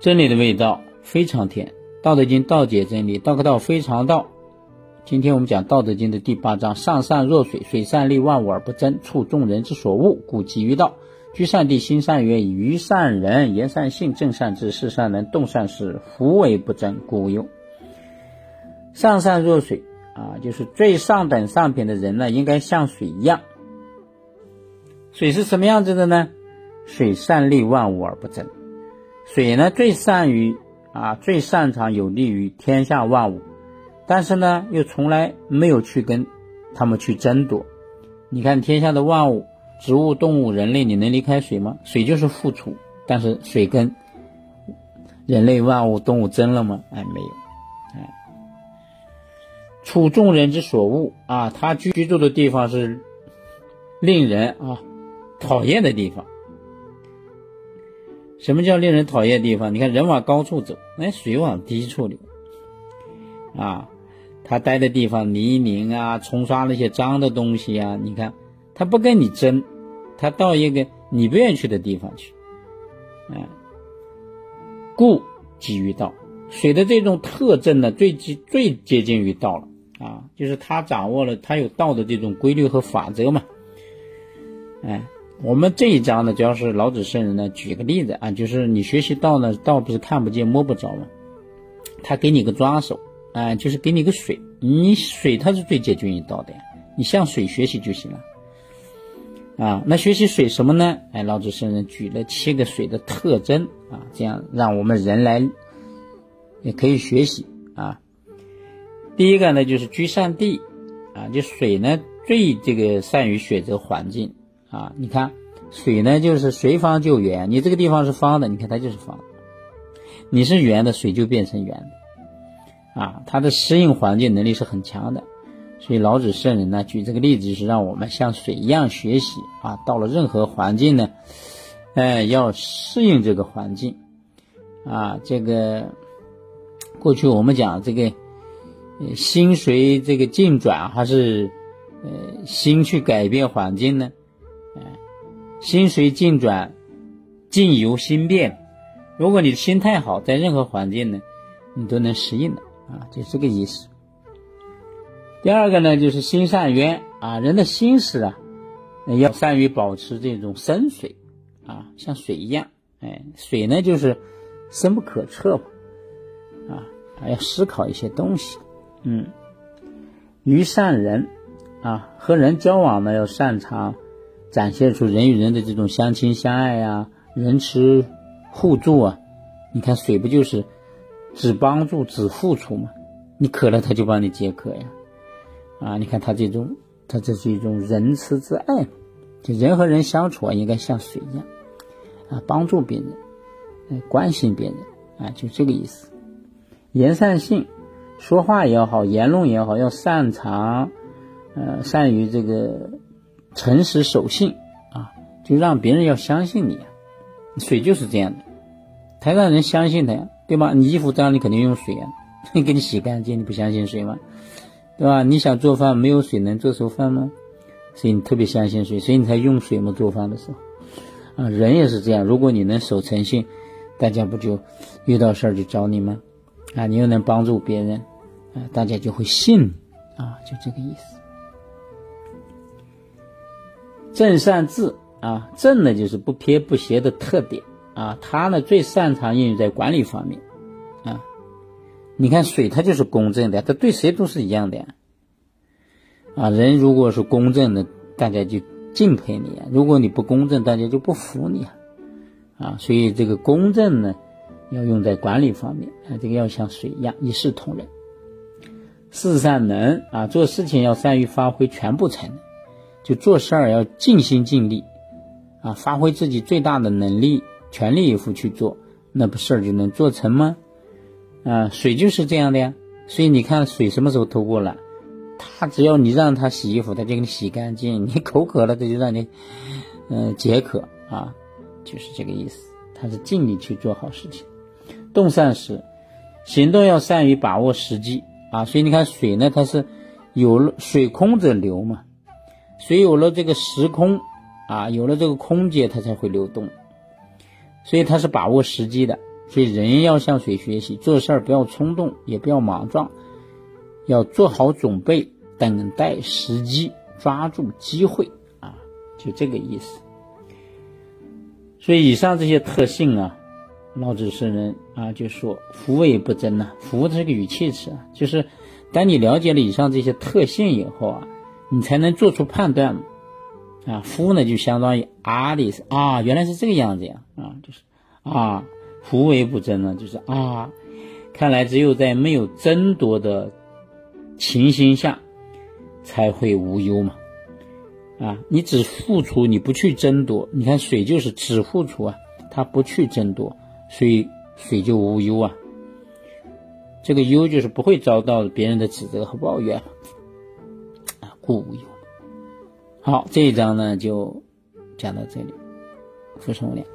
真理的味道非常甜，《道德经》道解真理，道可道非常道。今天我们讲《道德经》的第八章：上善若水，水善利万物而不争，处众人之所恶，故几于道。居善地，心善渊，于善人，言善信，正善治，事善能，动善时，福为不争，故无忧。上善若水啊，就是最上等上品的人呢，应该像水一样。水是什么样子的呢？水善利万物而不争。水呢，最善于啊，最擅长有利于天下万物，但是呢，又从来没有去跟他们去争夺。你看天下的万物。植物、动物、人类，你能离开水吗？水就是付出，但是水跟人类、万物、动物争了吗？哎，没有。哎，处众人之所恶啊，他居居住的地方是令人啊讨厌的地方。什么叫令人讨厌的地方？你看，人往高处走，那水往低处流。啊，他待的地方泥泞啊，冲刷那些脏的东西啊，你看。他不跟你争，他到一个你不愿意去的地方去，哎，故几于道。水的这种特征呢，最接最接近于道了啊，就是他掌握了他有道的这种规律和法则嘛。哎，我们这一章呢，主要是老子圣人呢，举个例子啊，就是你学习道呢，道不是看不见摸不着吗，他给你个抓手，啊，就是给你个水，你水它是最接近于道的呀，你向水学习就行了。啊，那学习水什么呢？哎，老子圣人举了七个水的特征啊，这样让我们人来也可以学习啊。第一个呢，就是居善地啊，就水呢最这个善于选择环境啊。你看水呢就是随方就圆，你这个地方是方的，你看它就是方；你是圆的，水就变成圆的啊。它的适应环境能力是很强的。所以老子圣人呢，举这个例子就是让我们像水一样学习啊。到了任何环境呢，哎，要适应这个环境啊。这个过去我们讲这个心随这个境转，还是呃心去改变环境呢？心随境转，境由心变。如果你的心态好，在任何环境呢，你都能适应的啊，就这个意思。第二个呢，就是心善渊啊，人的心思啊，要善于保持这种深水啊，像水一样，哎，水呢就是深不可测嘛，啊，还要思考一些东西，嗯，于善人啊，和人交往呢要擅长展现出人与人的这种相亲相爱呀，仁慈互助啊，你看水不就是只帮助只付出吗？你渴了他就帮你解渴呀。啊，你看他这种，他这是一种仁慈之爱，就人和人相处啊，应该像水一样，啊，帮助别人，关心别人，啊，就这个意思。言善信，说话也好，言论也好，要擅长，呃，善于这个诚实守信，啊，就让别人要相信你。水就是这样的，才让人相信他呀，对吧？你衣服脏，你肯定用水啊，给你洗干净，你不相信水吗？对吧？你想做饭，没有水能做熟饭吗？所以你特别相信水，所以你才用水嘛。做饭的时候，啊，人也是这样。如果你能守诚信，大家不就遇到事儿就找你吗？啊，你又能帮助别人，啊，大家就会信你，啊，就这个意思。正善治啊，正呢就是不偏不斜的特点啊，他呢最擅长应用在管理方面啊。你看水，它就是公正的，它对谁都是一样的呀。啊，人如果是公正的，大家就敬佩你；如果你不公正，大家就不服你啊。啊，所以这个公正呢，要用在管理方面啊，这个要像水一样一视同仁。事善能啊，做事情要善于发挥全部才能，就做事儿要尽心尽力啊，发挥自己最大的能力，全力以赴去做，那不事儿就能做成吗？啊，水就是这样的呀，所以你看水什么时候偷过来？他只要你让他洗衣服，他就给你洗干净；你口渴了，他就让你，嗯，解渴啊，就是这个意思。他是尽力去做好事情，动善时，行动要善于把握时机啊。所以你看水呢，它是有水空者流嘛，水有了这个时空啊，有了这个空间，它才会流动，所以它是把握时机的。所以人要向水学习，做事儿不要冲动，也不要莽撞，要做好准备，等待时机，抓住机会啊，就这个意思。所以以上这些特性啊，老子圣人啊就说“福为不争”呐，“福”这个语气词啊，就是当你了解了以上这些特性以后啊，你才能做出判断。啊，“夫”呢就相当于啊的意思啊，原来是这个样子呀啊，就是啊。夫为不争呢，就是啊，看来只有在没有争夺的情形下，才会无忧嘛。啊，你只付出，你不去争夺，你看水就是只付出啊，它不去争夺，所以水就无忧啊。这个忧就是不会遭到别人的指责和抱怨不，无忧。好，这一章呢就讲到这里，福生无量。